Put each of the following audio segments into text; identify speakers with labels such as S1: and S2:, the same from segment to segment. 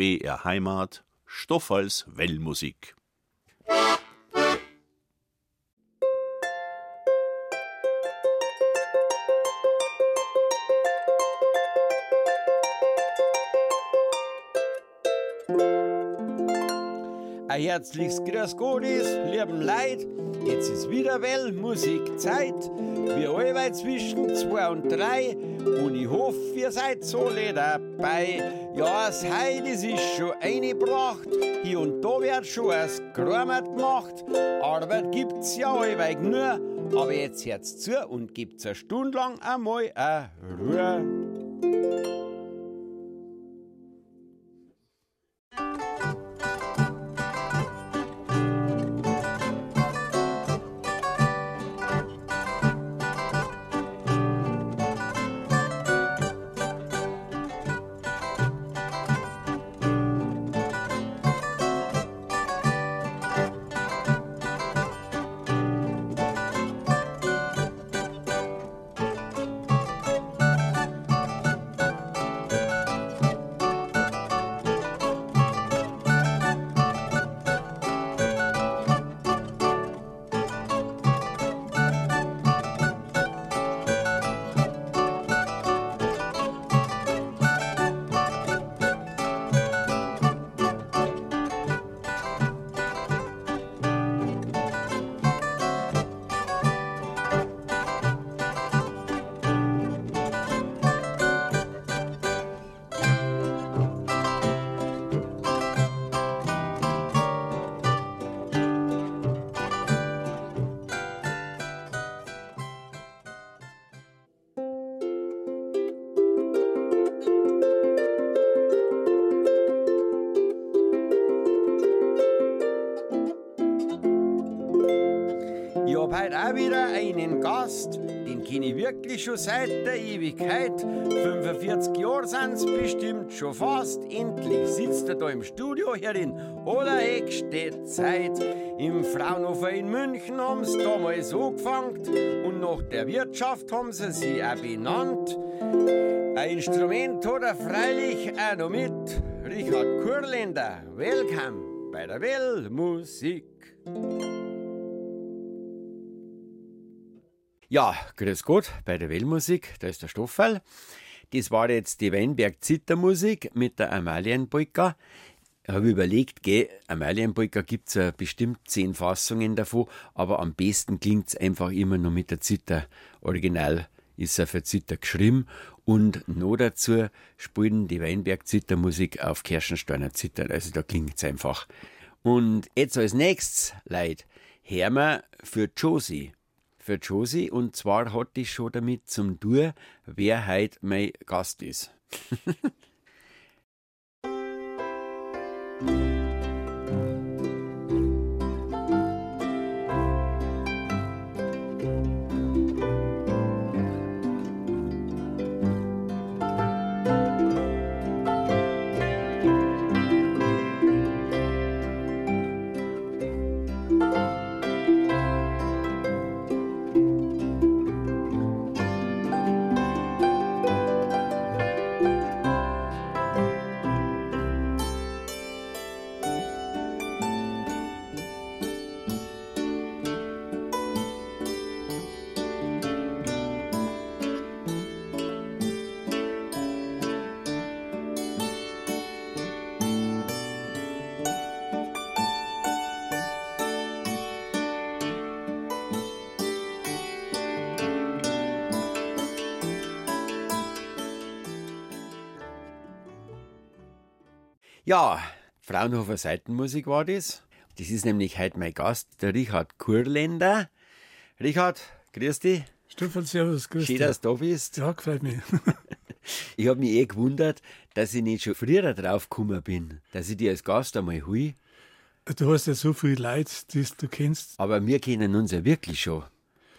S1: BR Heimat, Stoffels Wellmusik.
S2: Herzliches Grüß Gottes, lieben Leid. Jetzt ist wieder well Musikzeit. Wir allweil zwischen zwei und drei. Und ich hoffe, ihr seid so dabei. Ja, das Heid ist schon eingebracht. Hier und da wird schon was Grammat gemacht. Arbeit gibt's ja allweil nur. Aber jetzt hört's zu und gibt's eine Stunde lang einmal eine Ruhe. Auch wieder einen Gast, den kenne ich wirklich schon seit der Ewigkeit. 45 Jahre sind's bestimmt schon fast. Endlich sitzt er da im Studio hier in Odereck steht Zeit. Im Fraunhofer in München haben's damals angefangen und nach der Wirtschaft haben sie sie auch benannt. Ein Instrument hat er freilich auch noch mit. Richard Kurländer, welcome bei der Wellmusik. Ja, grüß Gott bei der Wellmusik, da ist der Stoffel. Das war jetzt die Weinberg Zittermusik mit der Amalienpolka. Ich habe überlegt, gell, Amalienpolka gibt es ja bestimmt zehn Fassungen davon, aber am besten klingt es einfach immer nur mit der Zither. Original ist er für Zither geschrieben und noch dazu spielen die Weinberg Zittermusik auf Kirchensteiner Zither, also da klingt es einfach. Und jetzt als nächstes, Leid, hören wir für Josie für Josie und zwar hat die schon damit zum tun, wer heute mein Gast ist. Ja, Fraunhofer Seitenmusik war das. Das ist nämlich heute mein Gast, der Richard Kurländer. Richard, grüß dich.
S3: Stefan, servus, grüß
S2: Schön,
S3: dich.
S2: dass du da bist.
S3: Ja, gefällt mir.
S2: Ich habe mich eh gewundert, dass ich nicht schon früher drauf gekommen bin, dass ich dich als Gast einmal hui.
S3: Du hast ja so viel Leute, die du kennst.
S2: Aber wir kennen uns ja wirklich schon.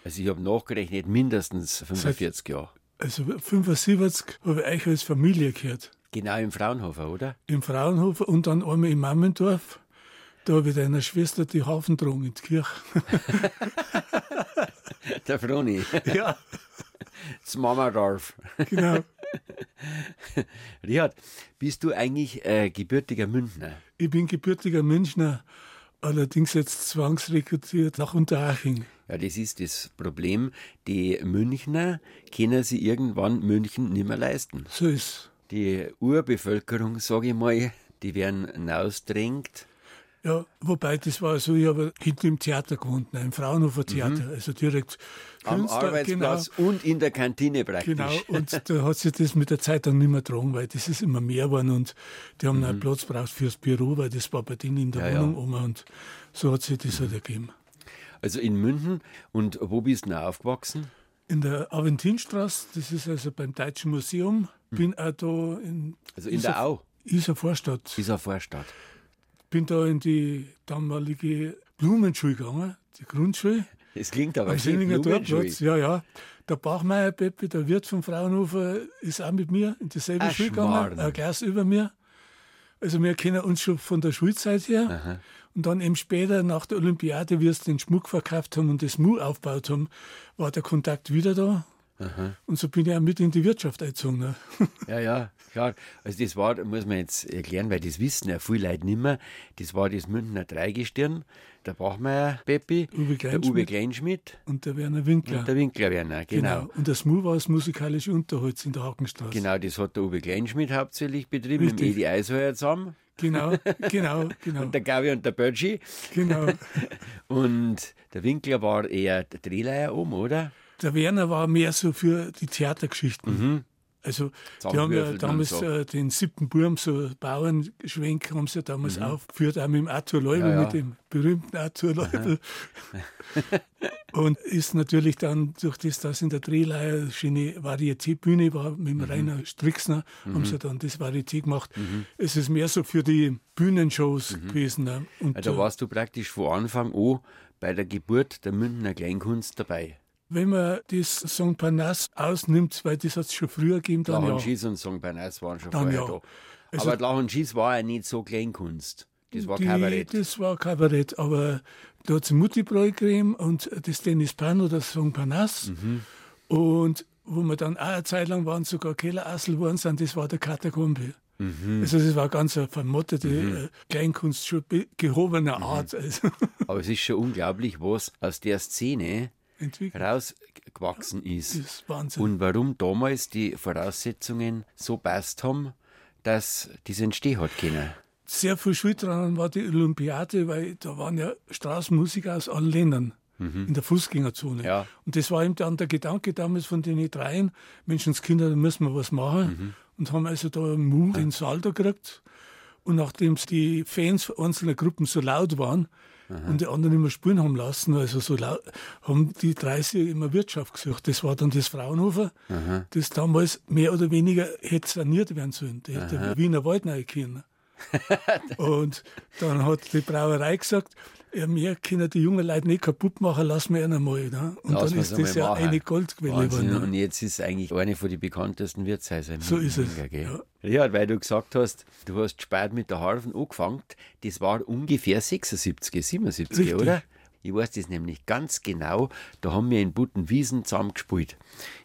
S2: Also ich habe nachgerechnet mindestens 45 Jahre.
S3: Also 75 habe ich euch als Familie gehört.
S2: Genau im Fraunhofer, oder?
S3: Im Fraunhofer und dann einmal im Mammendorf. Da habe ich deiner Schwester die Haufen getragen in die Kirche.
S2: Der Froni.
S3: ja,
S2: Das Mamadorf.
S3: genau.
S2: Richard, bist du eigentlich äh, gebürtiger Münchner?
S3: Ich bin gebürtiger Münchner, allerdings jetzt zwangsrekrutiert nach Unterhaching.
S2: Ja, das ist das Problem. Die Münchner können sich irgendwann München nicht mehr leisten.
S3: So ist
S2: Die Urbevölkerung, sage ich mal, die werden hinausdrängt.
S3: Ja, wobei das war so, ich habe hinten im Theater gewohnt, nein, im Fraunhofer Theater, also direkt
S2: Mhm. Am
S3: Künstler,
S2: Arbeitsplatz und in der Kantine praktisch.
S3: Genau, genau. Und da hat sich das mit der Zeit dann nicht mehr getragen, weil das ist immer mehr geworden und die haben einen Platz braucht fürs Büro, weil das war bei denen in der
S2: Mhm. Ja, ja.
S3: Wohnung um und so hat sich das halt ergeben.
S2: Also in München. Und wo bist du noch aufgewachsen?
S3: In der Aventinstraße, das ist also beim Deutschen Museum, bin auch da in,
S2: Hm. Also in der Au,
S3: Isar Vorstadt.
S2: dieser Vorstadt.
S3: bin da in die damalige Blumenschule gegangen, die Grundschule.
S2: Das klingt aber schön.
S3: Dorfplatz, ja, ja. Der Bachmeier Peppi, der Wirt von Fraunhofer, ist auch mit mir in dieselbe
S2: Ach,
S3: Schule gegangen, ein Glas über mir. Also wir kennen uns schon von der Schulzeit her. Und dann eben später nach der Olympiade, wie wir den Schmuck verkauft haben und das Mu aufgebaut haben, war der Kontakt wieder da. Und so bin ich auch mit in die Wirtschaft eingezogen. Ne?
S2: Ja, ja, klar. Also das war, muss man jetzt erklären, weil das wissen ja viele Leute nicht mehr. Das war das Münchner Dreigestirn, der Bachmeier Peppi,
S3: Uwe
S2: der Uwe
S3: Kleinschmidt. Und der Werner Winkler.
S2: und der Winkler Werner. Genau.
S3: Und das Mu war das musikalische Unterholz in der Hakenstraße.
S2: Genau, das hat der Uwe Kleinschmidt hauptsächlich betrieben, mit dem
S3: Richtig.
S2: Edi Eisheuer zusammen.
S3: Genau, genau, genau.
S2: Und der Gabi und der Bötschi.
S3: genau.
S2: Und der Winkler war eher der Drehleier um, oder?
S3: Der Werner war mehr so für die Theatergeschichten. Also, die haben ja damals
S2: so.
S3: äh, den siebten Burm, so Bauernschwenk, haben sie ja damals aufgeführt, auch mit dem Arthur Leubel,
S2: Ja, ja.
S3: mit dem berühmten Arthur Leubel. und ist natürlich dann, durch das, dass in der Drehleihe eine schöne Varieté-Bühne war, mit dem Rainer Strixner, haben sie dann das Varieté gemacht. Es ist mehr so für die Bühnenshows gewesen. Ne? Und,
S2: Also da
S3: äh,
S2: warst du praktisch von Anfang an bei der Geburt der Münchner Kleinkunst dabei.
S3: Wenn man das Song Parnasse ausnimmt, weil das hat es schon früher gegeben, dann
S2: Lach
S3: ja.
S2: und Schieß und Song Bernays waren schon
S3: Dann
S2: vorher
S3: ja.
S2: da.
S3: Also-
S2: Aber Schieß war ja nicht so Kleinkunst. Das war
S3: Die-
S2: Kabarett.
S3: Das war Kabarett, aber da hat es Mutti-Bräu gegeben und das Dennis Pano, das Song Parnasse.
S2: Mhm.
S3: Und wo wir dann auch eine Zeit lang waren, sogar Kellerassel geworden sind, das war der Katakombe.
S2: Mhm.
S3: Also das war ganz eine vermottete äh, Kleinkunst, schon be- gehobener
S2: Mhm.
S3: Art also,
S2: Aber es ist schon unglaublich, was aus der Szene
S3: entwickelt.
S2: rausgewachsen
S3: Das
S2: ist.
S3: ist Wahnsinn.
S2: Und warum damals die Voraussetzungen so passt haben, dass das entstehen hat können.
S3: sehr viel Schuld dran war die Olympiade, weil da waren ja Straßenmusiker aus allen Ländern in der Fußgängerzone.
S2: Mhm. Ja.
S3: Und das war eben dann der Gedanke damals von den dreien, Menschenskinder, da müssen wir was machen.
S2: Mhm.
S3: Und haben also da einen Mut den Saal da gekriegt. Und nachdem die Fans einzelner Gruppen so laut waren und die anderen immer spielen haben lassen, also so laut, haben die 30 immer Wirtschaft gesucht. Das war dann das Fraunhofer, das damals mehr oder weniger hätte saniert werden sollen. Der hätte Wiener Wald können. Und dann hat die Brauerei gesagt, ja, wir können die jungen Leute nicht kaputt machen, lassen wir ihn einmal. Ne? Und
S2: Lassen
S3: dann ist das ja
S2: machen.
S3: eine Goldquelle
S2: Wahnsinn.
S3: geworden.
S2: Und
S3: Ne?
S2: jetzt ist eigentlich eine von den bekanntesten Wirtshäuser. in
S3: So ist es, ja.
S2: Ja, weil du gesagt hast, du hast spät mit der Harfen angefangen. Das war ungefähr 76, 77,
S3: Richtig.
S2: oder? Ich weiß das nämlich ganz genau. Da haben wir in Buttenwiesen zusammen gespielt.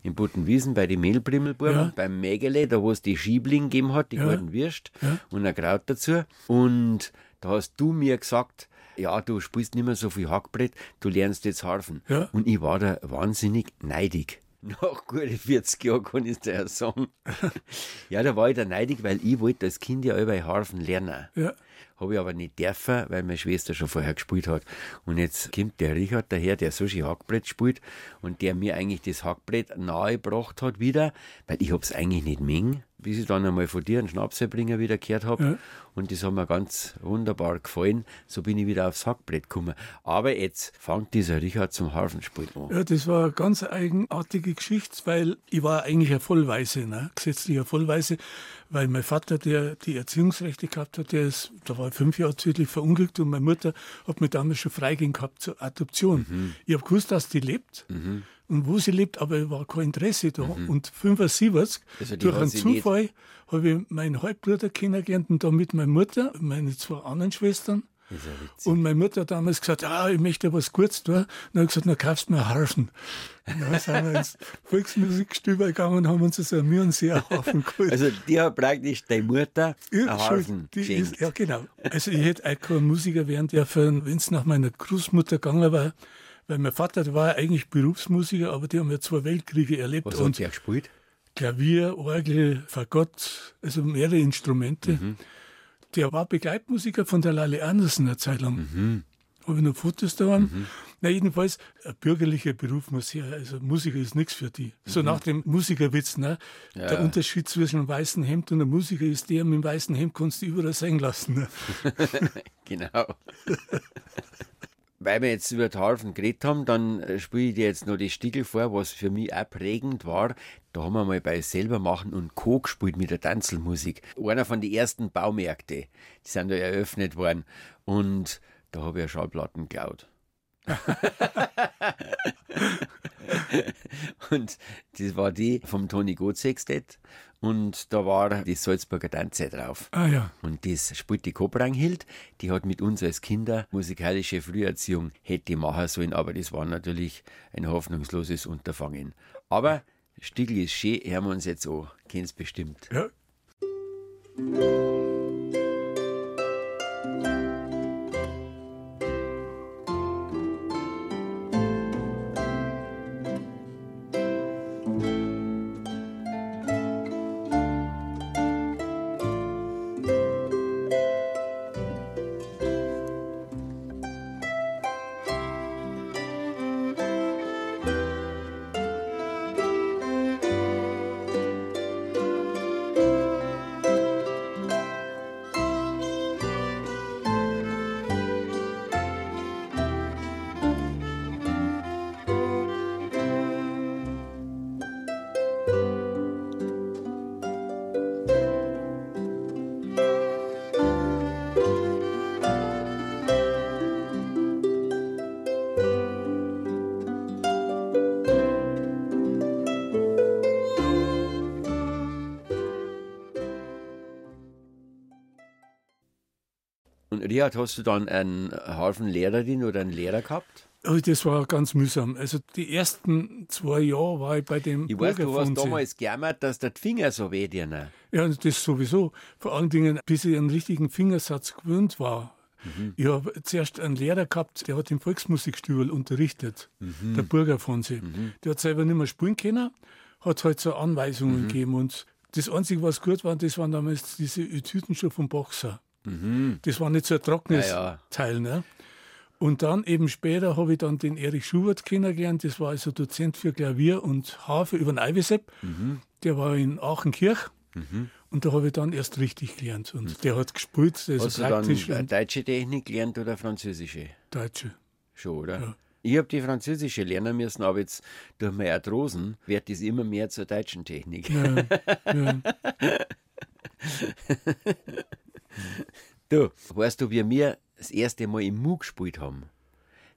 S2: In Buttenwiesen bei den Mehlbrimmelbuben,
S3: Ja.
S2: beim Mägele, da wo es die Schiebling gegeben hat, die
S3: Ja.
S2: guten Würst
S3: Ja.
S2: und ein Kraut dazu. Und da hast du mir gesagt, ja, du spielst nicht mehr so viel Hackbrett, du lernst jetzt Harfen.
S3: Ja.
S2: Und ich war da wahnsinnig neidig. Nach gute 40 Jahren kann ich dir ja sagen. ja, da war ich da neidig, weil ich wollte als Kind ja über Harfen lernen.
S3: Ja.
S2: Habe ich aber nicht dürfen, weil meine Schwester schon vorher gespielt hat. Und jetzt kommt der Richard daher, der so schön Hackbrett spielt und der mir eigentlich das Hackbrett nahegebracht hat wieder, weil ich hab's eigentlich nicht mengen, bis ich dann einmal von dir einen Schnapsbringer wieder gehört habe.
S3: Ja.
S2: Und das hat mir ganz wunderbar gefallen. So bin ich wieder aufs Hackbrett gekommen. Aber jetzt fängt dieser Richard zum Harfenspiel an.
S3: Ja, das war eine ganz eigenartige Geschichte, weil ich war eigentlich ein Vollweise, ne? gesetzlicher Vollweise, weil mein Vater, der die Erziehungsrechte gehabt hat, der ist, da war ich fünf Jahre tödlich verunglückt und meine Mutter hat mir damals schon freigegeben gehabt zur Adoption.
S2: Mhm.
S3: Ich habe gewusst, dass die lebt und wo sie lebt, aber war kein Interesse da. Und 75,
S2: Mhm. Also die
S3: durch
S2: hat
S3: einen Zufall, habe ich meinen Halbbruder kennengelernt und da mit meiner Mutter, meine zwei anderen Schwestern Und meine Mutter hat damals gesagt, ah, ich möchte was Gutes tun. Und dann habe ich gesagt, dann kaufst du mir einen Harfen. Und dann sind wir ins Volksmusikstüber gegangen und haben uns so einen Mühlenseerhafen geholt.
S2: Also die hat praktisch deine Mutter einen
S3: Ja,
S2: Harfen
S3: schon, die
S2: geschenkt.
S3: ist, ja, genau. Also ich hätte auch kein Musiker werden dürfen, wenn es nach meiner Großmutter gegangen war. Weil mein Vater der war ja eigentlich Berufsmusiker, aber die haben ja zwei Weltkriege erlebt.
S2: Was
S3: und
S2: hat der gespielt?
S3: Klavier, Orgel, Fagott, also mehrere Instrumente. Der war Begleitmusiker von der Lale Andersen eine Zeit lang. Habe ich noch Fotos da? Na, jedenfalls, ein bürgerlicher Beruf muss her. Also Musiker ist nichts für die. So nach dem Musikerwitz, ne? Der Unterschied zwischen einem weißen Hemd und einem Musiker ist der, mit dem weißen Hemd kannst du überall sein lassen. Ne?
S2: Genau. Weil wir jetzt über die Harfen geredet haben, dann äh, spiele ich dir jetzt noch die Stickel vor, was für mich auch prägend war. Da haben wir mal bei selber machen und Co. gespielt mit der Tanzelmusik. Einer von den ersten Baumärkte, die sind da eröffnet worden. Und da habe ich eine Schallplatten geklaut. und das war die vom Toni Goth Sextett. Und da war die Salzburger Tanze drauf.
S3: Ah ja.
S2: Und das spielt die Kobranghild, die hat mit uns als Kinder musikalische Früherziehung hätte machen sollen, aber das war natürlich ein hoffnungsloses Unterfangen. Aber Stiegel ist schön, hören wir uns jetzt an. Kennst bestimmt.
S3: ja.
S2: Richard, hast du dann einen Haufen Lehrerin oder einen Lehrer gehabt?
S3: Oh, das war ganz mühsam. Also die ersten zwei Jahre war ich bei dem
S2: Ich weiß, du hast damals gejammert, dass der Finger so weh dir. ne?
S3: Ja, das sowieso. Vor allen Dingen, bis ich einen richtigen Fingersatz gewöhnt war. Ich habe zuerst einen Lehrer gehabt, der hat im Volksmusikstübel unterrichtet, der Burger von sich. Der hat selber nicht mehr spielen können, hat halt so Anweisungen gegeben. Und das Einzige, was gut war, das waren damals diese Etüden schon vom Boxer. Das war nicht so ein trockenes
S2: Ja, ja.
S3: Teil. Ne? Und dann eben später habe ich dann den Erich Schubert kennengelernt. Das war also Dozent für Klavier und Harfe über den Eivesepp. Der war in Aachenkirch. Und da habe ich dann erst richtig gelernt. Und der hat gespielt, also
S2: Hast du dann
S3: praktisch
S2: äh,
S3: und
S2: deutsche Technik gelernt oder französische?
S3: Deutsche.
S2: Schon, oder?
S3: Ja.
S2: Ich habe die französische lernen müssen, aber jetzt durch meine Arthrosen wird das immer mehr zur deutschen Technik.
S3: Ja, ja.
S2: Du, weißt du, wie wir das erste Mal im Mu gespielt haben?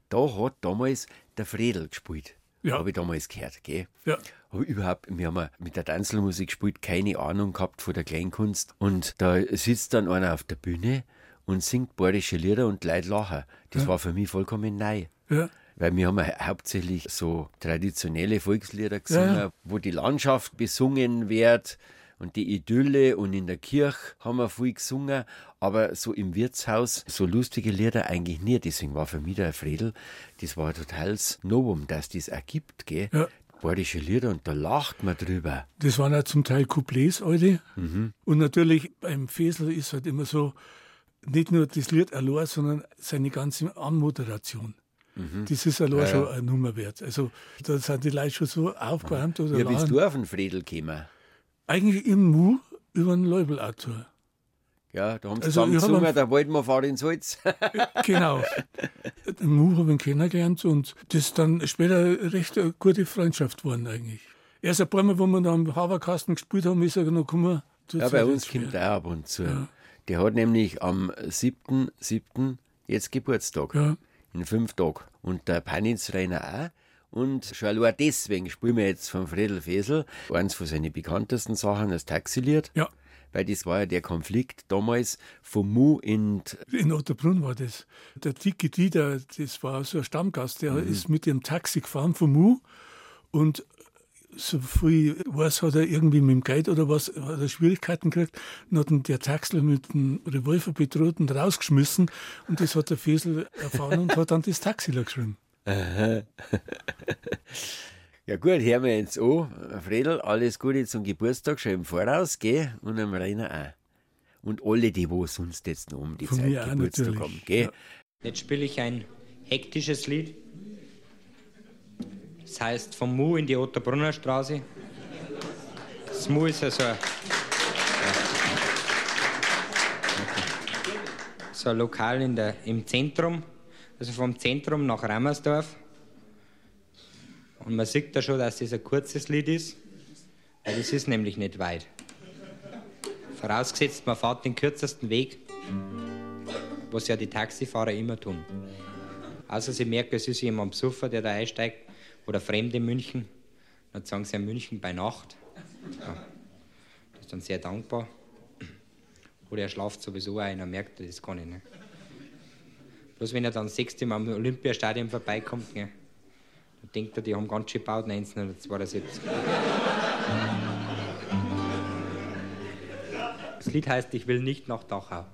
S2: Da hat damals der Fredel gespielt.
S3: Ja.
S2: Habe ich damals gehört, gell?
S3: ja.
S2: Aber überhaupt, wir haben ja mit der Tanzelmusik gespielt, keine Ahnung gehabt von der Kleinkunst. Und da sitzt dann einer auf der Bühne und singt bayerische Lieder und Leute lachen. Das war für mich vollkommen neu.
S3: ja.
S2: Weil wir haben ja hauptsächlich so traditionelle Volkslieder gesungen,
S3: Ja, ja.
S2: wo die Landschaft besungen wird und die Idylle und in der Kirche haben wir viel gesungen, aber so im Wirtshaus so lustige Lieder eigentlich nie. Deswegen war für mich der Fredel, das war ein totales Novum, dass das auch gibt, gell?
S3: Ja.
S2: Bayerische Lieder und da lacht man drüber.
S3: Das waren ja zum Teil Couplets, alte.
S2: Mhm.
S3: Und natürlich beim Fesel ist halt immer so, nicht nur das Lied allein, sondern seine ganze Anmoderation. Das ist allein schon eine Nummer wert. Also da sind die Leute schon so aufgewärmt oder
S2: Wie bist du auf den Fredel gekommen?
S3: Eigentlich im Mu über den Leubelautor.
S2: Ja, da haben sie
S3: Also,
S2: zusammen
S3: ich hab
S2: da wollten wir fahren ins Holz.
S3: Genau. Den Mu habe ich kennengelernt und das ist dann später recht eine gute Freundschaft geworden eigentlich. Erst ein paar Mal, wo wir da am Haberkasten gespielt haben, ist er noch gekommen.
S2: Ja, bei uns kommt er auch ab und zu. Der hat nämlich am 7.7. jetzt Geburtstag.
S3: Ja.
S2: In fünf Tagen. Und der Panitz-Rainer auch. Und schon allein deswegen spielen wir jetzt von Friedel Fesel eins von seinen bekanntesten Sachen, das Taxilied.
S3: Ja.
S2: weil das war ja der Konflikt damals vom Mu in.
S3: In Otterbrunn war das. Der dicke Dieter, das war so ein Stammgast, der mhm. ist mit dem Taxi gefahren vom Mu und so viel weiß, hat er irgendwie mit dem Guide oder was, hat er Schwierigkeiten gekriegt. Dann hat ihn der Taxler mit dem Revolver bedroht und rausgeschmissen. Und das hat der Fesel erfahren und hat dann das Taxi geschrieben.
S2: Ja gut, hören wir jetzt an. Fredel, alles Gute zum Geburtstag schon im Voraus, gell? Und am Rainer auch. Und alle, die wo sonst jetzt noch um die
S3: Von
S2: Zeit Geburtstag
S3: natürlich.
S2: haben, gell?
S3: Ja.
S4: Jetzt spiele ich ein hektisches Lied. Das heißt vom Mu in die Otterbrunner Straße. Das Mu ist ja so ein, so ein Lokal in der, im Zentrum, also vom Zentrum nach Rammersdorf. Und man sieht da schon, dass das ein kurzes Lied ist, weil das ist nämlich nicht weit. Vorausgesetzt, man fährt den kürzesten Weg, was ja die Taxifahrer immer tun. Außer sie merken, es ist jemand besoffen, der da einsteigt, oder Fremde in München, dann sagen sie ja München bei Nacht. Ja, das ist dann sehr dankbar. Oder er schlaft sowieso ein, dann merkt er das gar nicht. Bloß wenn er dann das sechste Mal am Olympiastadion vorbeikommt, ne, dann denkt er, die haben ganz schön gebaut, 1972. Das Lied heißt Ich will nicht nach Dachau.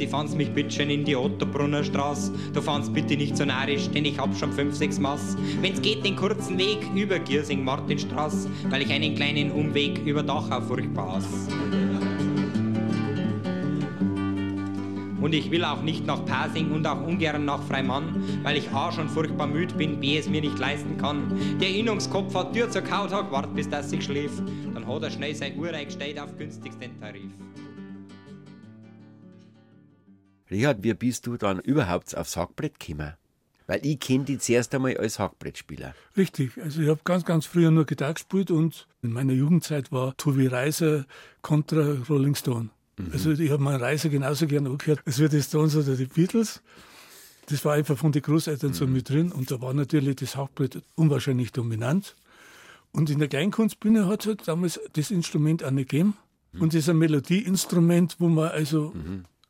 S4: Taxi, fahr's mich bitte schön in die Ottobrunner Straße. Du fahrst bitte nicht so narrisch, denn ich hab schon fünf, sechs Maß. Wenn's geht, den kurzen Weg über Giersing Martinstraß, weil ich einen kleinen Umweg über Dachau furchtbar hasse. Und ich will auch nicht nach Pasing und auch ungern nach Freimann, weil ich A schon furchtbar müd bin, B es mir nicht leisten kann. Der Innungskopf hat Tür zur Kautag, wart bis das sich schläft. Dann hat er schnell sein Uhr eingestellt auf günstigsten Tarif.
S2: Richard, wie bist du dann überhaupt aufs Hackbrett gekommen? Weil ich kenne dich zuerst einmal als Hackbrettspieler.
S3: Richtig, also ich habe ganz, ganz früher nur Gitarre gespielt und in meiner Jugendzeit war Tobi Reiser kontra Rolling Stone. Also ich habe meinen Reiser genauso gern angehört, als wäre die Stones oder die Beatles. Das war einfach von den Großeltern so mit drin und da war natürlich das Hackbrett unwahrscheinlich dominant. Und in der Kleinkunstbühne hat es halt damals das Instrument auch nicht gegeben. Und das ist ein Melodieinstrument, wo man also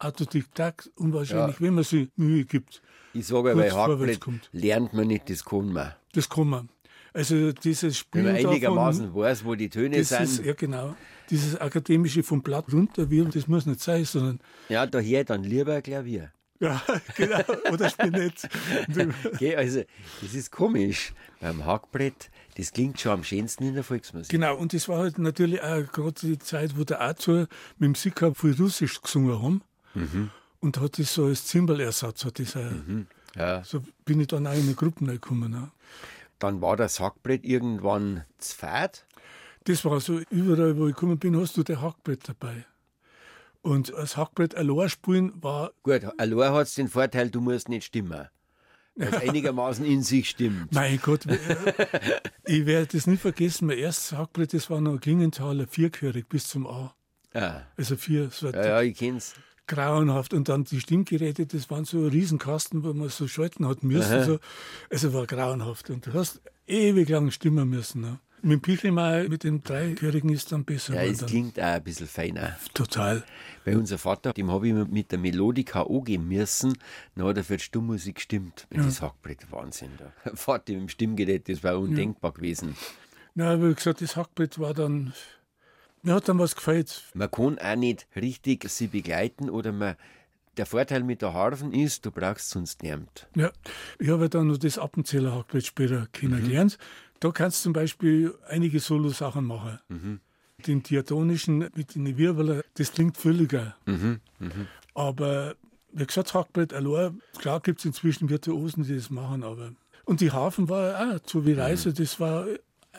S3: Autodidakt unwahrscheinlich, wenn man sich Mühe gibt.
S2: Ich sage, bei
S3: kommt.
S2: lernt man nicht, das kann man.
S3: Das kann man. Also dieses Spiel
S2: Wenn man
S3: davon,
S2: einigermaßen weiß, wo die Töne
S3: das
S2: sind.
S3: ist, ja genau, dieses akademische vom Blatt runter wird, das muss nicht sein, sondern
S2: Ja, da hör ich dann lieber ein Klavier.
S3: ja, genau, oder Spinett.
S2: Gell, also, das ist komisch. Beim Hackbrett, das klingt schon am schönsten in der Volksmusik.
S3: Genau, und das war halt natürlich auch gerade die Zeit, wo der Arthur mit dem Sicker viel Russisch gesungen haben.
S2: Mhm.
S3: Und hat das so als Zimbalersatz, hat das auch,
S2: Ja.
S3: so bin ich dann auch in eine Gruppe reingekommen. Ne?
S2: Dann war das Hackbrett irgendwann zu fad.
S3: Das war so, überall, wo ich gekommen bin, hast du der Hackbrett dabei. Und das Hackbrett allein spielen war,
S2: Gut, allein hat es den Vorteil, du musst nicht stimmen. Es einigermaßen in sich stimmt.
S3: mein Gott, äh, ich werde das nie vergessen, mein erstes Hackbrett, das war noch Klingenthaler, vierchörig bis zum A.
S2: Ja,
S3: Also vier, so
S2: ja, ja ich kenn's.
S3: Grauenhaft. Und dann die Stimmgeräte, das waren so Riesenkasten, wo man so schalten hat müssen. So. Also war grauenhaft. Und du hast ewig lang stimmen müssen. Ne? Mit dem Pichelmeier, mit dem Dreichörigen ist dann besser.
S2: Ja, es klingt auch ein bisschen feiner.
S3: Total.
S2: Bei unser Vater, dem habe ich mit der Melodika angehen müssen, dann hat er für die Stummmusik gestimmt. Mit Das Hackbrett, Wahnsinn. Da. Vater mit dem Stimmgerät, das war undenkbar gewesen.
S3: Na, wie gesagt, das Hackbrett war dann, mir hat dann was gefällt.
S2: Man kann auch nicht richtig sie begleiten oder man. Der Vorteil mit der Harfen ist, du brauchst sonst niemand.
S3: Ja, ich habe ja dann noch das Appenzieher Hackbrett später kennengelernt. Da kannst du zum Beispiel einige Solo-Sachen machen. den diatonischen mit den Wirbeln, das klingt völliger.
S2: Mhm,
S3: Aber wie gesagt, Hackbrett allein, klar gibt es inzwischen Virtuosen, die das machen, aber. Und die Hafen war auch, so wie Reise, das war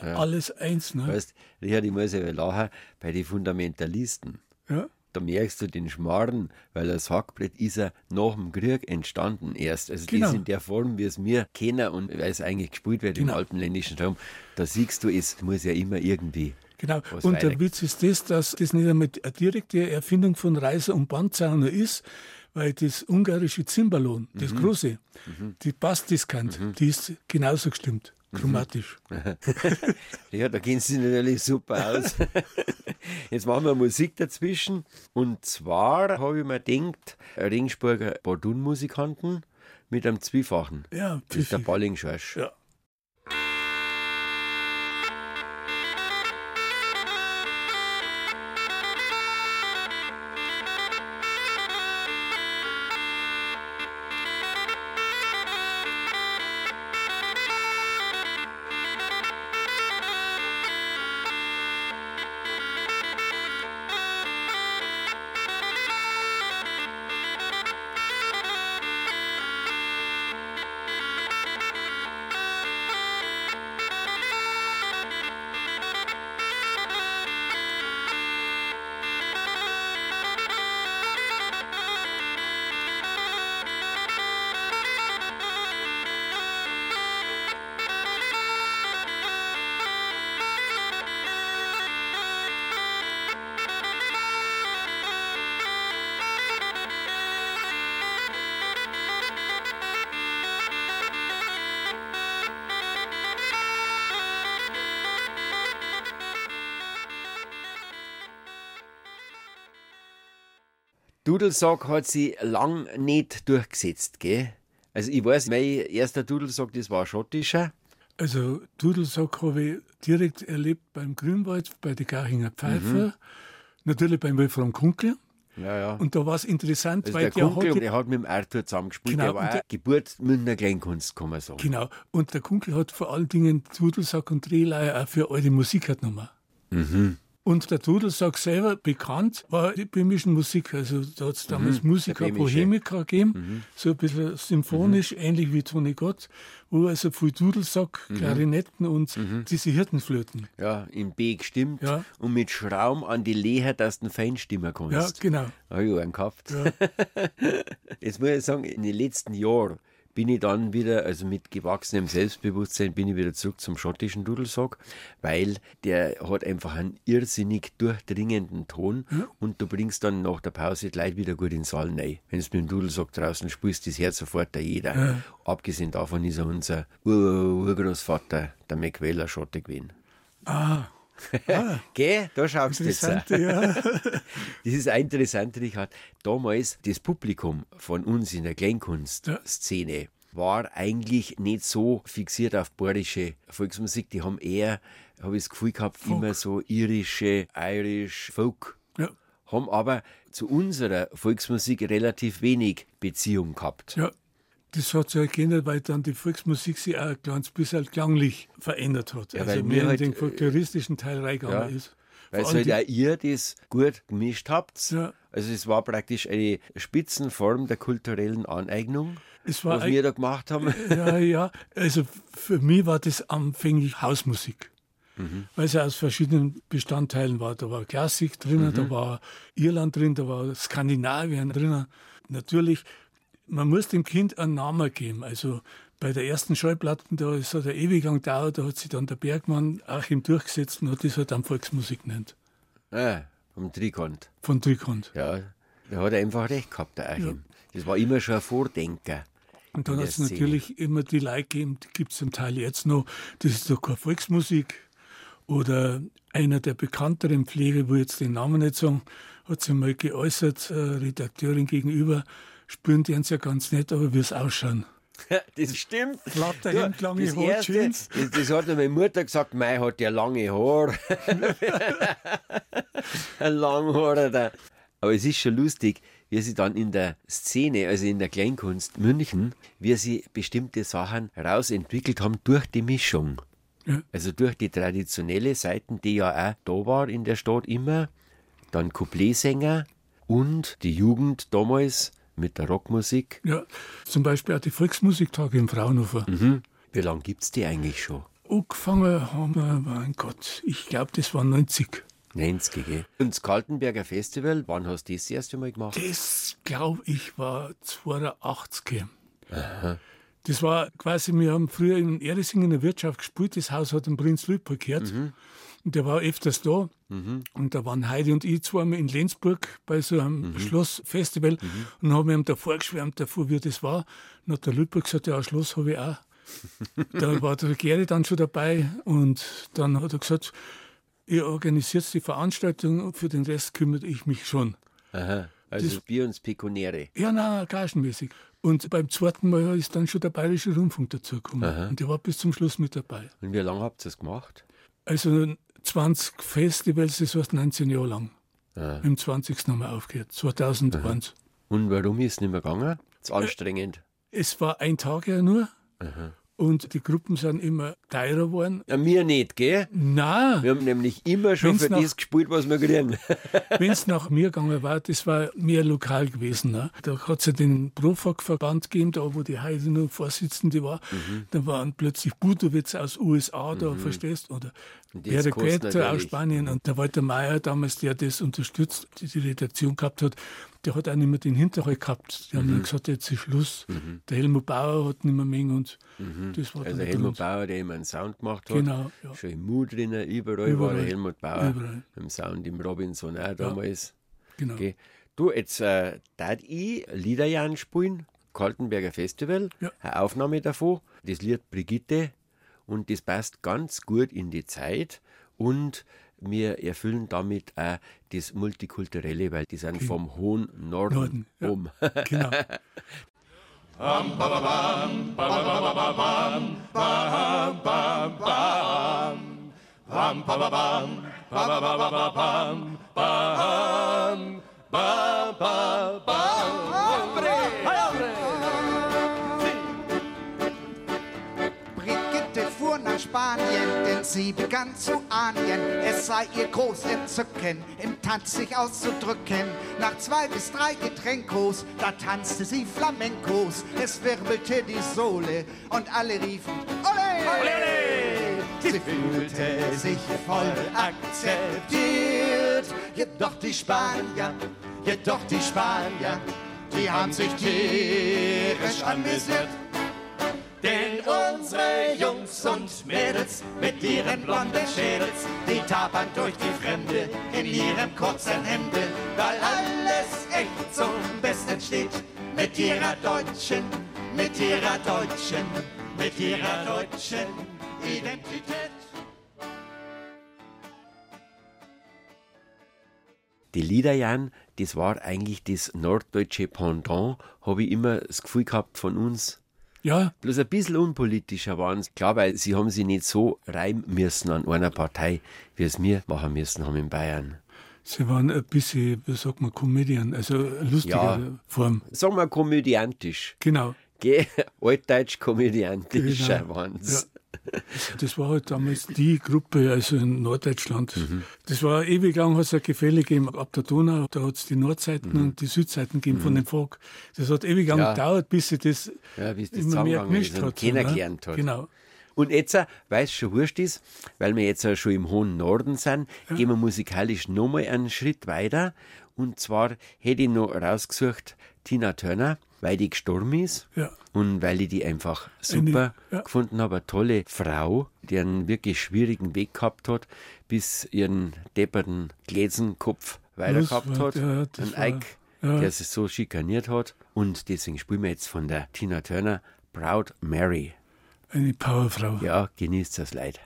S3: alles eins. Ne?
S2: Weißt, Richard, ich muss ja lachen, bei den Fundamentalisten,
S3: Ja.
S2: da merkst du den Schmarrn, weil das Hackbrett ist ja nach dem Krieg entstanden erst. Also
S3: Genau.
S2: das in der Form, wie es wir kennen und weil es eigentlich gespielt wird
S3: Genau.
S2: im alpenländischen Raum, da siehst du, es muss ja immer irgendwie.
S3: Genau.
S2: Was
S3: Und der Witz ist das, dass das nicht einmal eine direkte Erfindung von Reiser und Bandzauner ist, weil das ungarische Zimbalon,
S2: Mhm.
S3: das große, die Bassdiskant, die ist genauso gestimmt,
S2: Mhm.
S3: Chromatisch.
S2: Ja, da gehen sie natürlich super aus. Jetzt machen wir Musik dazwischen. Und zwar habe ich mir gedacht, Regensburger Bordun-Musikanten mit einem Zwiefachen.
S3: Ja,
S2: Das ist der
S3: pfiffig.
S2: Ballingschorsch.
S3: Ja.
S2: Dudelsack hat sie lang nicht durchgesetzt, gell? Also ich weiß, mein erster Dudelsack, das war schottischer.
S3: Also Dudelsack habe ich direkt erlebt beim Grünwald, bei der Garchinger Pfeifer,
S2: Mhm.
S3: natürlich beim Wolfram Kunkel.
S2: Ja, ja.
S3: Und da war es interessant,
S2: also
S3: weil
S2: der
S3: der,
S2: Kunkel,
S3: hat
S2: der hat mit dem Arthur zusammengespielt,
S3: Genau,
S2: der war
S3: der-
S2: Geburt Münchner Kleinkunst, kann man sagen.
S3: Genau. Und der Kunkel hat vor allen Dingen Dudelsack und Drehleier auch für alte Musik hat genommen.
S2: Mhm.
S3: Und der Dudelsack selber bekannt war die böhmische Musik. Also da hat es damals Musiker
S2: Mhm. Mhm.
S3: Bohemiker gegeben, so ein bisschen symphonisch, ähnlich wie Toni Gott, wo also viel Dudelsack,
S2: Mhm.
S3: Klarinetten und diese Hirtenflöten.
S2: Ja, im B gestimmt
S3: Ja.
S2: und mit Schraum an die Leher, dass du fein stimmen kannst.
S3: Ja, genau.
S2: Habe ich einen gehabt. Jetzt muss ich sagen, in den letzten Jahren bin ich dann wieder, also mit gewachsenem Selbstbewusstsein, bin ich wieder zurück zum schottischen Dudelsack, weil der hat einfach einen irrsinnig durchdringenden Ton und du bringst dann nach der Pause die Leute wieder gut in den Saal rein. Wenn du mit dem Dudelsack draußen spielst, das hört sofort da jeder. Abgesehen davon ist er unser Ur Urgroßvater, der McWeller Schotte gewesen.
S3: Ah,
S2: Gell? Da schaust du jetzt.
S3: interessant, ja.
S2: Das ist auch interessant, Richard. Damals, das Publikum von uns in der Kleinkunstszene war eigentlich nicht so fixiert auf bayerische Volksmusik. Die haben eher, habe ich das Gefühl gehabt, immer so irische, Irish Folk.
S3: ja.
S2: Haben aber zu unserer Volksmusik relativ wenig Beziehung gehabt.
S3: Ja, das hat sich halt geändert, weil dann die Volksmusik sich auch ein kleines bisschen klanglich verändert hat.
S2: weil
S3: also mehr
S2: halt,
S3: in den folkloristischen Teil reingegangen
S2: ja,
S3: ist.
S2: Weil
S3: allem
S2: halt auch ihr das gut gemischt habt.
S3: Ja.
S2: Also es war praktisch eine Spitzenform der kulturellen Aneignung,
S3: Es
S2: was wir da gemacht haben.
S3: Ja, ja. Also für mich war das anfänglich Hausmusik.
S2: Mhm.
S3: Weil es ja aus verschiedenen Bestandteilen war. Da war Klassik drin,
S2: Mhm.
S3: da war Irland drin, da war Skandinavien drin. Natürlich, man muss dem Kind einen Namen geben. Also bei der ersten Schallplatten, da ist hat er ewig lang gedauert, da hat sich dann der Bergmann Achim durchgesetzt und hat das halt dann Volksmusik genannt.
S2: Ah, vom Trikont.
S3: Von Trikont.
S2: Ja, da hat er einfach recht gehabt, der Achim. Das war immer schon ein Vordenker.
S3: Und dann hat es natürlich immer die Leute gegeben, die gibt es zum Teil jetzt noch, das ist doch keine Volksmusik. Oder einer der bekannteren Pfleger, wo jetzt den Namen nicht sagen, hat sich mal geäußert, äh, Redakteurin gegenüber, spüren die uns ja ganz nett, aber wie es ausschauen.
S2: Das stimmt.
S3: Flatterhemd, lange
S2: das
S3: Haare,
S2: Erste,
S3: Jeans.
S2: Das, das hat meine Mutter gesagt, Mei hat ja lange Haare. Ein Langhaar. Da. Aber es ist schon lustig, wie sie dann in der Szene, also in der Kleinkunst München, wie sie bestimmte Sachen rausentwickelt haben durch die Mischung.
S3: Ja.
S2: Also durch die traditionelle Seiten, die ja auch da war in der Stadt immer, dann Coupletsänger und die Jugend damals mit der Rockmusik.
S3: Ja, zum Beispiel auch die Volksmusiktage im Fraunhofer.
S2: Wie lange gibt es die eigentlich schon?
S3: Angefangen haben wir, mein Gott, ich glaube, das war 90.
S2: 90, gell? Und das Kaltenberger Festival, wann hast du das, das erste Mal gemacht?
S3: Das, glaube ich, war 82. Das war quasi, wir haben früher in Eresing in der Wirtschaft gespielt, das Haus hat den Prinz Luitpold gehört. Und der war öfters da. Und da waren Heidi und ich zweimal in Lenzburg bei so einem Schlossfestival und haben ihm da vorgeschwärmt davor, wie das war. Und hat der Luitpold gesagt, ja, ein Schloss habe ich auch. da war der Geri dann schon dabei und dann hat er gesagt, ihr organisiert die Veranstaltung, für den Rest kümmere ich mich schon.
S2: Aha. Also Bier und Pekunäre.
S3: Ja, nein, gagenmäßig. Und beim zweiten Mal ist dann schon der Bayerische Rundfunk dazugekommen. Und der war bis zum Schluss mit dabei.
S2: Und wie lange habt ihr das gemacht?
S3: Also 20 Festivals, das heißt 19 Jahre lang. Im 20. haben wir aufgehört, 2001.
S2: Und warum ist es nicht mehr gegangen? Zu anstrengend.
S3: Es war ein Tag ja nur. Und die Gruppen sind immer teurer geworden.
S2: Ja, mir nicht, gell?
S3: Nein,
S2: Wir haben nämlich immer schon
S3: Wenn's
S2: für
S3: nach-
S2: das gespielt, was wir kriegen.
S3: wenn es nach mir gegangen war, das war mehr lokal gewesen. Ne? Da hat es ja den Profag-Verband gegeben, da wo die Heidi nur Vorsitzende war.
S2: Mhm.
S3: Da waren plötzlich Budowitz aus USA da, verstehst Oder Quetter aus. Spanien. Und der Walter Mayer damals, der das unterstützt, die, die Redaktion gehabt hat, der hat auch nicht mehr den Hinterhalt gehabt. Die haben
S2: Mhm.
S3: dann gesagt, jetzt ist Schluss. Der Helmut Bauer hat nicht mehr Mengen und das war
S2: Also
S3: dann
S2: Helmut. Bauer, der immer einen Sound gemacht hat.
S3: Genau, ja.
S2: Schon im Mut drinnen, überall, war
S3: Überall.
S2: der Helmut Bauer.
S3: Überall.
S2: Im Sound im Robinson auch damals.
S3: Genau.
S2: Okay. Du, jetzt äh, darf ich Liederjahren spielen, Kaltenberger Festival,
S3: Ja.
S2: eine Aufnahme davon, das Lied Brigitte und das passt ganz gut in die Zeit und wir erfüllen damit auch das Multikulturelle, weil die sind vom hohen Norden,
S3: Norden, ja.
S2: um.
S3: Genau.
S5: Spanien, denn sie begann zu ahnen, es sei ihr groß Entzücken, im Tanz sich auszudrücken. Nach zwei bis drei Getränkos, da tanzte sie Flamencos, es wirbelte die Sohle und alle riefen Ole! Ole! Sie fühlte sich voll akzeptiert, jedoch die Spanier, jedoch die Spanier, die haben sich tierisch amüsiert. Denn unsere Jungs und Mädels mit ihren blonden Schädels, die tapern durch die Fremde in ihrem kurzen Hemde, weil alles echt zum Besten steht. Mit ihrer deutschen, mit ihrer deutschen, mit ihrer deutschen Identität.
S2: Die Liederjahren, das war eigentlich das norddeutsche Pendant, habe ich immer das Gefühl gehabt von uns.
S3: Ja,
S2: Bloß ein bisschen unpolitischer waren sie. Klar, weil sie haben sich nicht so reimen müssen an einer Partei, wie es wir machen müssen haben in Bayern.
S3: sie waren ein bisschen, wie sagt man, Comedian, also lustiger
S2: Ja.
S3: Form.
S2: Sagen wir komödiantisch.
S3: Genau.
S2: Gell? Altdeutsch komödiantisch
S3: Genau.
S2: waren sie.
S3: Das war halt damals die Gruppe, also in Norddeutschland.
S2: Mhm.
S3: Das war ewig lang, hat es ein Gefälle gegeben ab der Donau. Da hat es die Nordseiten und die Südseiten gegeben von dem Volk. Das hat ewig lang
S2: Mhm. Ja.
S3: gedauert, bis sich das,
S2: Ja, bis das
S3: immer mehr gemischt hat.
S2: kennengelernt
S3: ne?
S2: hat.
S3: Genau.
S2: Und jetzt, äh, weil es schon wurscht ist, weil wir jetzt äh, schon im hohen Norden sind, gehen wir musikalisch nochmal einen Schritt weiter. Und zwar hätte ich noch rausgesucht Tina Turner, weil die gestorben ist.
S3: Ja.
S2: Und weil ich die einfach super
S3: ja.
S2: gefunden habe. Eine tolle Frau, die einen wirklich schwierigen Weg gehabt hat, bis ihren depperten Gläsenkopf weiter
S3: Das
S2: gehabt
S3: war-
S2: hat.
S3: ja,
S2: Ein
S3: ja.
S2: der sich so schikaniert hat. Und deswegen spielen wir jetzt von der Tina Turner Proud Mary.
S3: Eine Powerfrau.
S2: Ja, genießt das Leid.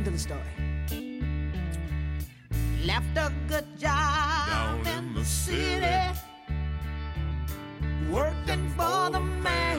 S6: Listen to the story. Left a good job down in the city, working for the man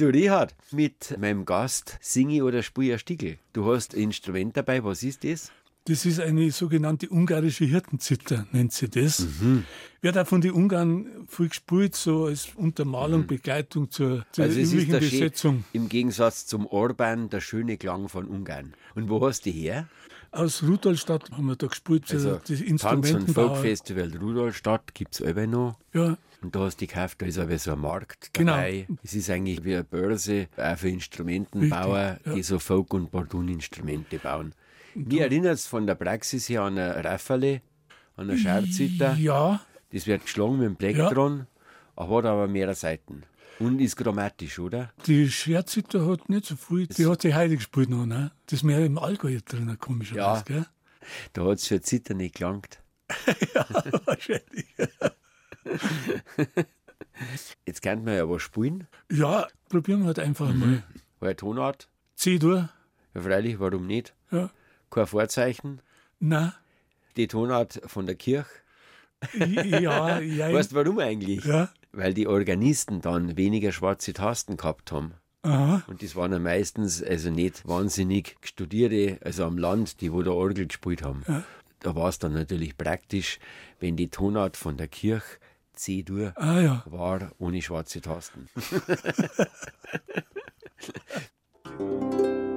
S2: Du, Richard, mit meinem Gast singe oder spiele ich Stickel. Du hast ein Instrument dabei, was ist das?
S3: Das ist eine sogenannte ungarische Hirtenzither, nennt sie das. Wird auch von den Ungarn viel gespielt, so als Untermalung, Begleitung zur, zur
S2: Also es ist
S3: üblichen
S2: der schön,
S3: Besetzung.
S2: im Gegensatz zum Orban der schöne Klang von Ungarn. Und wo hast du die her?
S3: Aus Rudolstadt haben wir da gespielt,
S2: Also
S3: also, die
S2: Tanz- und
S3: Instrumentenbauer.
S2: Folkfestival Rudolstadt gibt es noch.
S3: Ja,
S2: Und da hast du die gekauft, da ist aber so ein Markt
S3: Genau.
S2: dabei. Es ist eigentlich wie eine Börse, auch für Instrumentenbauer,
S3: Richtig, ja.
S2: die so Folk- und Bordun-Instrumente bauen. Mir erinnert es von der Praxis her an ein Raffaele, an ein Scherzither.
S3: ja,
S2: Das wird geschlagen mit dem Plektron, hat aber mehrere Seiten. Und ist grammatisch, oder?
S3: die Scherzither hat nicht so viel, die hat die heute gespielt noch, ne? Das ist mehr im Allgäu drin, komischerweise, gell?
S2: Da hat es für Zitter nicht gelangt.
S3: Wahrscheinlich.
S2: Jetzt könnte man ja was spielen.
S3: Ja, probieren wir halt einfach mal.
S2: Weil Tonart,
S3: C-Dur,
S2: ja freilich, warum nicht?
S3: ja.
S2: Kein Vorzeichen.
S3: Na,
S2: Die Tonart von der Kirche.
S3: ja, ja.
S2: Weißt du warum eigentlich?
S3: Ja.
S2: Weil die Organisten dann weniger schwarze Tasten gehabt haben.
S3: Aha.
S2: Und das waren ja meistens also nicht wahnsinnig Studierte, also am Land, die wo der Orgel gespielt haben. Da war es dann natürlich praktisch, wenn die Tonart von der Kirche C-Dur
S3: Ah ja.
S2: war ohne schwarze Tasten.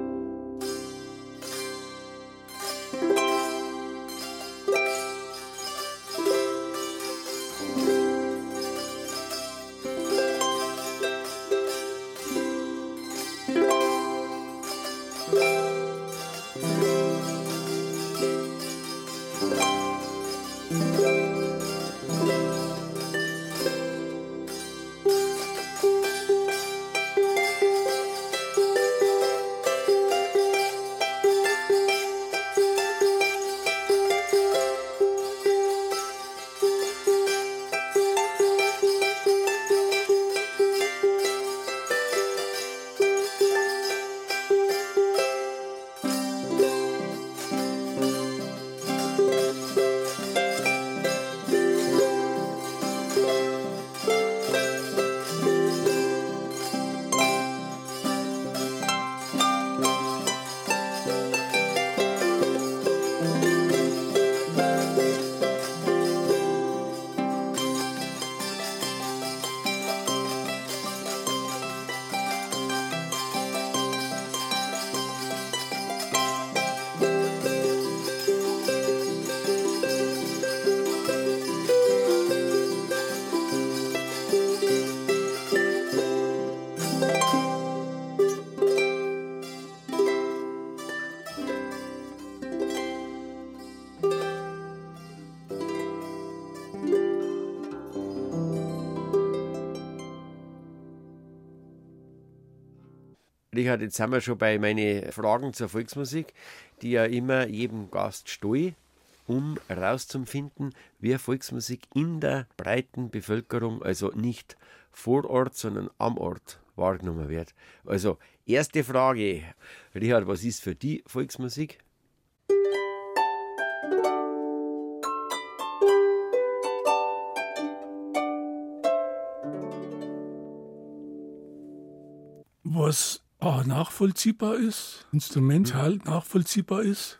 S2: Richard, jetzt sind wir schon bei meinen Fragen zur Volksmusik, die ja immer jedem Gast stelle, um herauszufinden, wie Volksmusik in der breiten Bevölkerung, also nicht vor Ort, sondern am Ort wahrgenommen wird. Also, erste Frage. Richard, was ist für die Volksmusik?
S3: was A, nachvollziehbar ist, instrumental nachvollziehbar ist.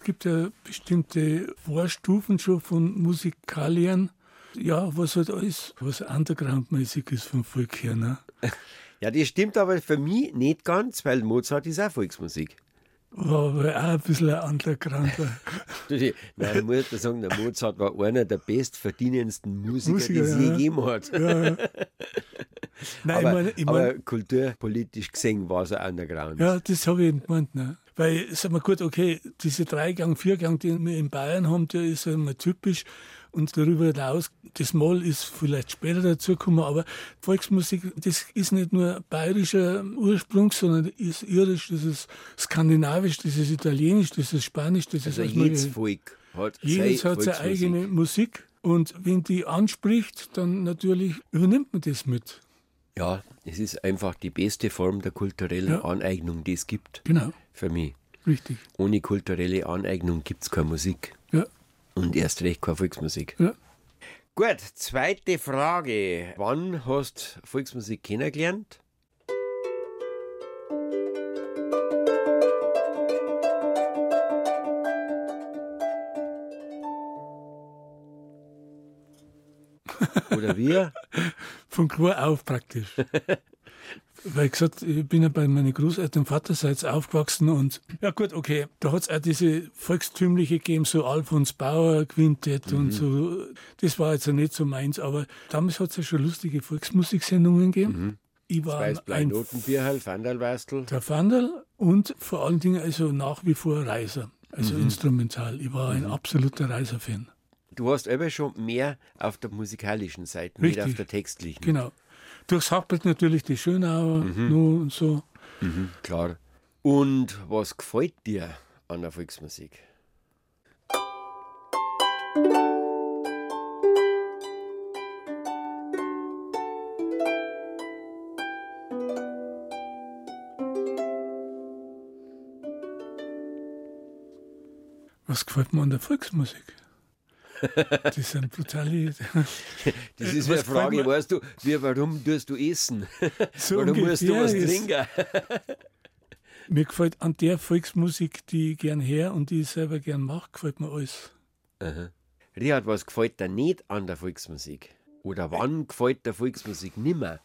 S3: Es gibt ja bestimmte Vorstufen schon von Musikalien. Ja, was halt alles, was undergroundmäßig ist vom Volk her. Ne?
S2: Ja, das stimmt aber für mich nicht ganz, weil Mozart ist auch Volksmusik.
S3: War aber auch ein bisschen ein Underground.
S2: Du, die- Nein, ich muss da sagen, der Mozart war einer der bestverdienendsten Musiker,
S3: Musiker,
S2: die es
S3: ja.
S2: je gegeben hat.
S3: Nein,
S2: aber,
S3: ich meine, ich
S2: aber
S3: mein,
S2: kulturpolitisch gesehen war es ein Underground.
S3: ja, das habe ich gemeint. Ne? Weil, sag mal gut, okay, diese Dreigang, Viergang, die wir in Bayern haben, der ist ja immer typisch. Und darüber hinaus, das Mal ist vielleicht später dazugekommen, aber Volksmusik, das ist nicht nur bayerischer Ursprung, sondern ist irisch, das ist skandinavisch, das ist italienisch, das ist spanisch, das
S2: Also
S3: ist alles
S2: jedes. Volk hat
S3: Jedes
S2: seine
S3: hat seine eigene Musik. Und wenn die anspricht, dann natürlich übernimmt man das mit.
S2: Ja, es ist einfach die beste Form der kulturellen
S3: Ja.
S2: Aneignung, die es gibt.
S3: Genau,
S2: Für mich.
S3: richtig.
S2: Ohne kulturelle Aneignung gibt es keine Musik. Und erst recht keine Volksmusik.
S3: Ja.
S2: Gut, zweite Frage. Wann hast du Volksmusik kennengelernt? Oder wir?
S3: Von Chlor auf praktisch. Weil gesagt, ich bin ja bei meinen Großeltern vaterseits aufgewachsen und ja gut, okay, da hat es auch diese volkstümliche gegeben, so Alfons Bauer Quintett
S2: Mhm.
S3: und so. Das war jetzt ja nicht so meins, aber damals hat es ja schon lustige Volksmusiksendungen gegeben. Ich war
S2: Weißblei
S3: ein
S2: Notenbierhal, Vandalweistel.
S3: der Vandal und vor allen Dingen also nach wie vor Reiser, also
S2: Mhm.
S3: instrumental. Ich war ein absoluter Reiser-Fan.
S2: Du hast aber schon mehr auf der musikalischen Seite, nicht auf der textlichen.
S3: Genau. Durchs Hackbild natürlich die Schönauer
S2: Mhm.
S3: nur und so.
S2: Klar. Und was gefällt dir an der Volksmusik?
S3: Was gefällt mir an der Volksmusik? Das sind brutale.
S2: Das ist eine Frage, weißt du, wie, warum tust du essen?
S3: So
S2: warum musst du was trinken?
S3: Mir gefällt an der Volksmusik, die ich gern her und die ich selber gern mache, gefällt mir alles.
S2: Richard, was gefällt dir nicht an der Volksmusik? Oder wann gefällt der Volksmusik nimmer?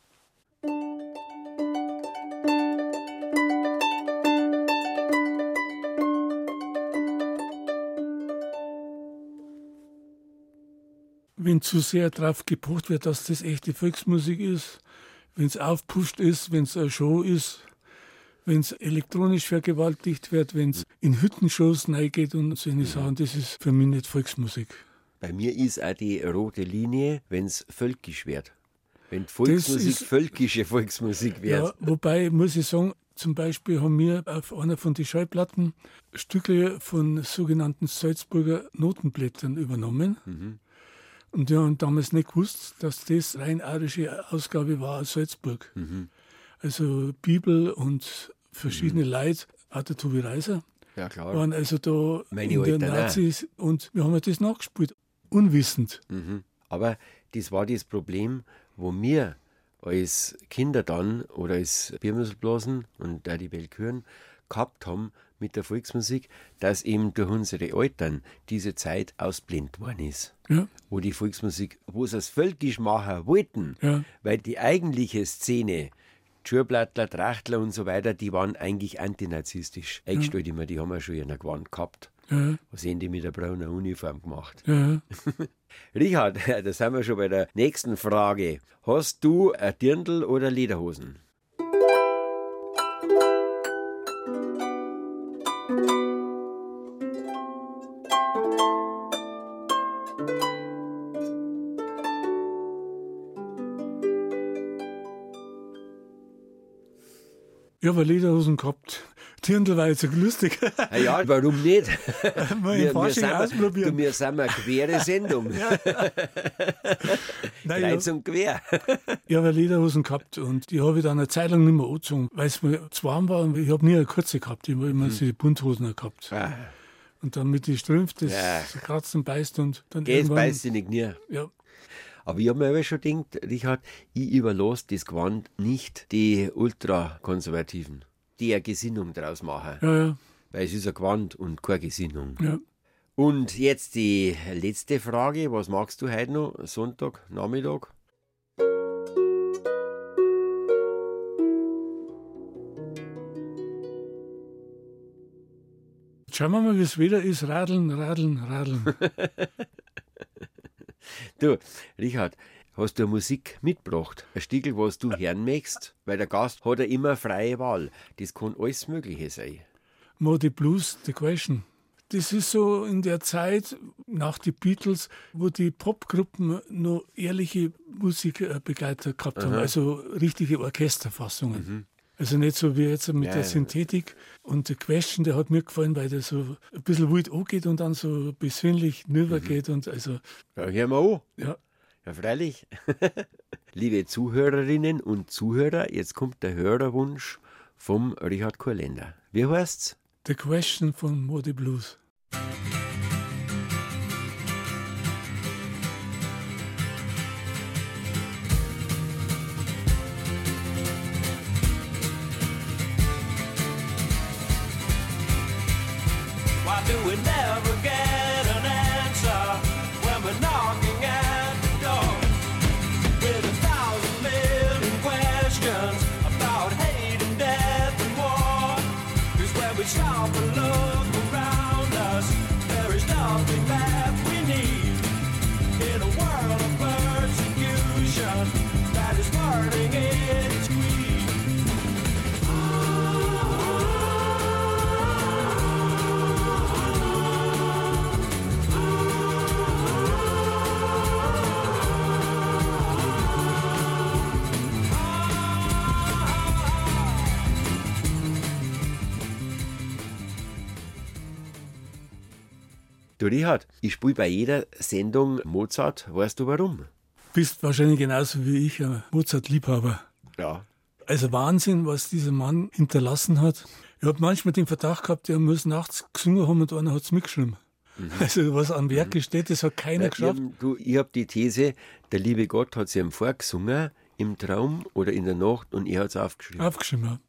S3: Wenn zu sehr darauf gepocht wird, dass das echte Volksmusik ist, wenn es aufpusht ist, wenn es eine Show ist, wenn es elektronisch vergewaltigt wird, wenn es in Hüttenshows reingeht und solche Sachen, das ist für mich nicht Volksmusik.
S2: Bei mir ist auch die rote Linie, wenn es völkisch wird. Wenn Volksmusik
S3: ist-
S2: völkische Volksmusik wird.
S3: Ja, wobei muss ich sagen, zum Beispiel haben wir auf einer von den Schallplatten Stücke von sogenannten Salzburger Notenblättern übernommen. Und wir haben damals nicht gewusst, dass das rein arische Ausgabe war aus Salzburg. Also Bibel und verschiedene Leute, auch der Tobi Reiser,
S2: Ja, klar.
S3: waren also da
S2: Meine
S3: in den
S2: Eltern auch.
S3: Nazis und wir haben das nachgespielt, unwissend.
S2: Aber das war das Problem, wo wir als Kinder dann oder als Biermüsselblasen und da die Belküren gehabt haben mit der Volksmusik, dass eben durch unsere Eltern diese Zeit ausblendet worden ist.
S3: Ja,
S2: Wo die Volksmusik, wo sie es völkisch machen wollten,
S3: Ja.
S2: weil die eigentliche Szene, Schurblattler, Trachtler und so weiter, die waren eigentlich antinazistisch eingestellt immer, die haben ja schon ihren Gewand gehabt.
S3: ja,
S2: Was haben die mit der braunen Uniform gemacht?
S3: ja.
S2: Richard, da sind wir schon bei der nächsten Frage. Hast du ein Dirndl oder Lederhosen?
S3: Ich habe Lederhosen gehabt. Dirndl war jetzt so lustig.
S2: Ah ja, warum nicht?
S3: Mal im Fasching
S2: sind,
S3: ausprobieren.
S2: du, wir sind eine quere Sendung.
S3: Nein,
S2: Kreuz
S3: ja.
S2: und quer.
S3: Ich habe Lederhosen gehabt und die habe ich dann eine Zeit lang nicht mehr angezogen, weil es mir zu warm war. Und ich habe nie eine kurze gehabt, ich habe immer
S2: Hm.
S3: die Bunthosen gehabt.
S2: Ah,
S3: Und dann mit den Strümpfen, das
S2: Ja.
S3: kratzt und beißt und dann
S2: Geht,
S3: irgendwann...
S2: beißt dich nicht nie.
S3: Ja,
S2: Aber ich habe mir aber schon gedacht, Richard, ich überlasse das Gewand nicht die Ultrakonservativen, die eine Gesinnung draus machen.
S3: ja, ja,
S2: Weil es ist ein Gewand und keine Gesinnung.
S3: ja.
S2: Und jetzt die letzte Frage. Was magst du heute noch? Sonntag, Nachmittag?
S3: Schauen wir mal, wie es wieder ist. Radeln, radeln, radeln.
S2: Du, Richard, hast du Musik mitgebracht? Ein Stickel, was du hören möchtest? Weil der Gast hat ja immer freie Wahl. Das kann alles Mögliche sein.
S3: Modi Blues, The Question. Das ist so in der Zeit nach den Beatles, wo die Popgruppen noch ehrliche Musikbegleiter gehabt haben, also richtige Orchesterfassungen. Also nicht so wie jetzt mit
S2: Ja,
S3: der. Synthetik. Und der Question, der hat mir gefallen, weil der so ein bisschen wild angeht und dann so besinnlich rübergeht und also,
S2: Ja, hören wir an.
S3: ja.
S2: Ja, freilich. Liebe Zuhörerinnen und Zuhörer, jetzt kommt der Hörerwunsch vom Richard Kurländer. Wie heißt's?
S3: The Question von Modi Blues.
S5: Do it now?
S2: Du Richard, ich spiele bei jeder Sendung Mozart. Weißt du warum?
S3: Bist wahrscheinlich genauso wie ich ein Mozart-Liebhaber.
S2: Ja.
S3: Also Wahnsinn, was dieser Mann hinterlassen hat. Ich habe manchmal den Verdacht gehabt, er muss nachts gesungen haben und einer hat es mitgeschrieben. Also was am Werk steht, das hat keiner
S2: Ja,
S3: geschafft.
S2: ich, du, ich habe die These, der liebe Gott hat sie ihm vorgesungen, im Traum oder in der Nacht, und er hat es aufgeschrieben.
S3: Aufgeschrieben, ja.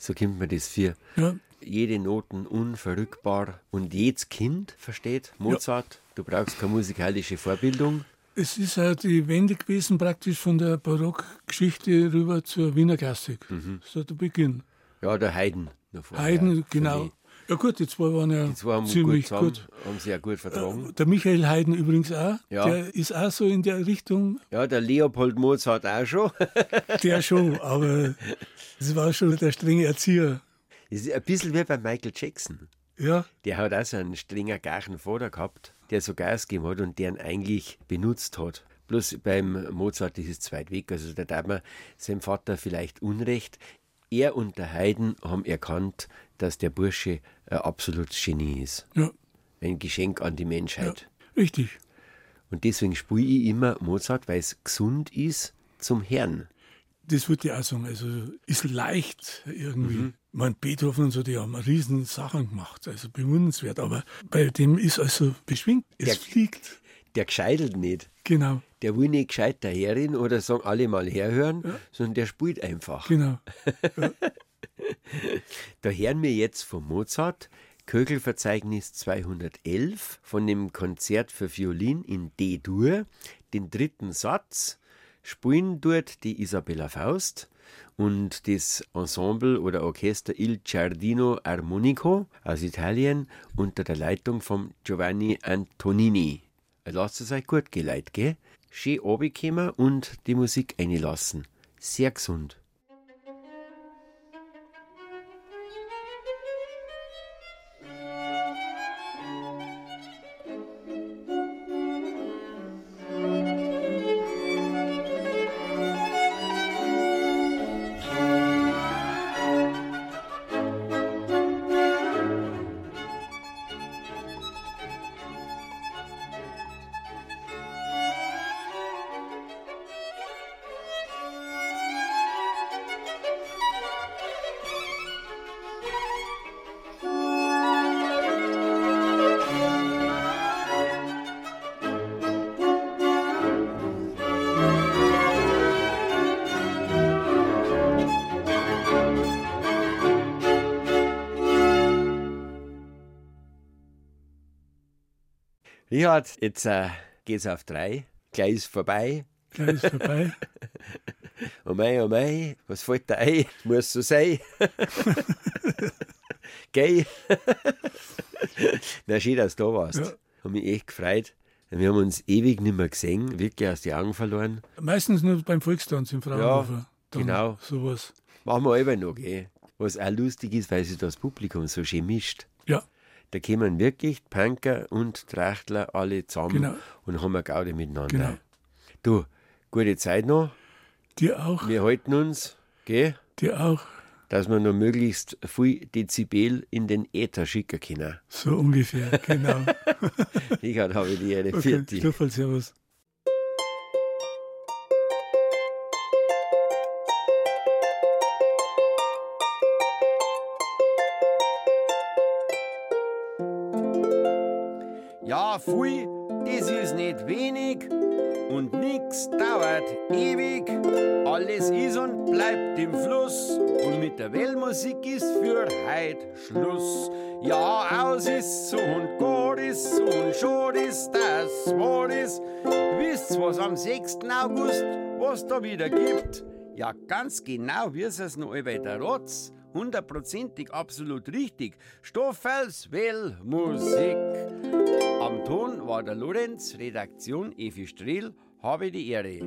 S2: So kommt mir das für.
S3: ja.
S2: Jede Noten unverrückbar und jedes Kind versteht Mozart. Du brauchst keine musikalische Vorbildung.
S3: Es ist halt die Wende gewesen praktisch von der Barockgeschichte rüber zur Wiener Klassik. So der Beginn.
S2: Ja, der Haydn.
S3: Haydn, genau. Ja gut, die zwei waren ja
S2: Die zwei haben
S3: ziemlich
S2: gut,
S3: gut.
S2: haben sehr gut vertragen.
S3: Der Michael Haydn übrigens auch.
S2: Ja.
S3: Der ist auch so in der Richtung.
S2: Ja, der Leopold Mozart auch schon.
S3: Der schon, aber es war schon der strenge Erzieher.
S2: Das ist ein bisschen wie bei Michael Jackson.
S3: Ja,
S2: Der hat auch so einen strenger garchen Vater gehabt, der so Gas gegeben hat und der ihn eigentlich benutzt hat. Bloß beim Mozart ist es zweit weg. Also da darf man seinem Vater vielleicht Unrecht. Er und der Haydn haben erkannt, dass der Bursche ein absolutes Genie ist.
S3: ja,
S2: Ein Geschenk an die
S3: ja,
S2: Menschheit.
S3: richtig.
S2: Und deswegen spiele ich immer Mozart, weil es gesund ist zum Herrn.
S3: Das würde ich auch sagen. Also ist leicht irgendwie.
S2: Mhm.
S3: Ich meine, Beethoven und so, die haben riesen Sachen gemacht, also bewundernswert. Aber bei dem ist also beschwingt. Es
S2: Der-
S3: fliegt.
S2: Der gescheitelt nicht.
S3: Genau,
S2: Der will nicht gescheit daherin oder sagen alle mal herhören, sondern der spielt einfach.
S3: genau.
S2: Da hören wir jetzt von Mozart Köchelverzeichnis 211 von dem Konzert für Violin in D-Dur, den dritten Satz. Spielen dort die Isabella Faust und das Ensemble oder Orchester Il Giardino Armonico aus Italien unter der Leitung von Giovanni Antonini. Lasst es euch gut geleit, gell? Schön runterkommen und die Musik einlassen. Sehr gesund. Richard, jetzt äh, geht's auf drei. Gleich ist vorbei.
S3: Gleich ist vorbei.
S2: Oh mei, oh mei, was fällt da ein? Muss so sein. Gell? Na, schön, dass du da warst.
S3: Ja.
S2: Hab mich echt gefreut. Wir haben uns ewig nicht mehr gesehen, wirklich aus die Augen verloren.
S3: Meistens nur beim Volkstanz im Fraunhofer. Dann
S2: genau.
S3: Sowas.
S2: Machen wir aber noch, gell? Was auch lustig ist, weil sich das Publikum so schön mischt.
S3: Ja,
S2: Da kommen wirklich Punker und Trachtler alle zusammen
S3: Genau.
S2: und haben eine Gaude miteinander.
S3: Genau.
S2: Du, gute Zeit noch.
S3: dir auch.
S2: Wir halten uns, gell?
S3: Dir auch.
S2: dass wir noch möglichst viel Dezibel in den Äther schicken können.
S3: So ungefähr, genau.
S2: Ich habe die eine
S3: Okay,
S2: vierte.
S3: Stoffel, servus.
S2: Viel, das ist nicht wenig und nix dauert ewig. Alles ist und bleibt im Fluss und mit der Wellmusik ist für heut Schluss. Ja, aus ist so und gut ist so und schad ist das Wort ist. Wisst's, was am 6. August, was da wieder gibt? Ja, ganz genau, wie es noch bei der Rotz. Hundertprozentig absolut richtig. Stoffels Wellmusik. Am Ton war der Lorenz, Redaktion Evi Strehl, habe die Ehre.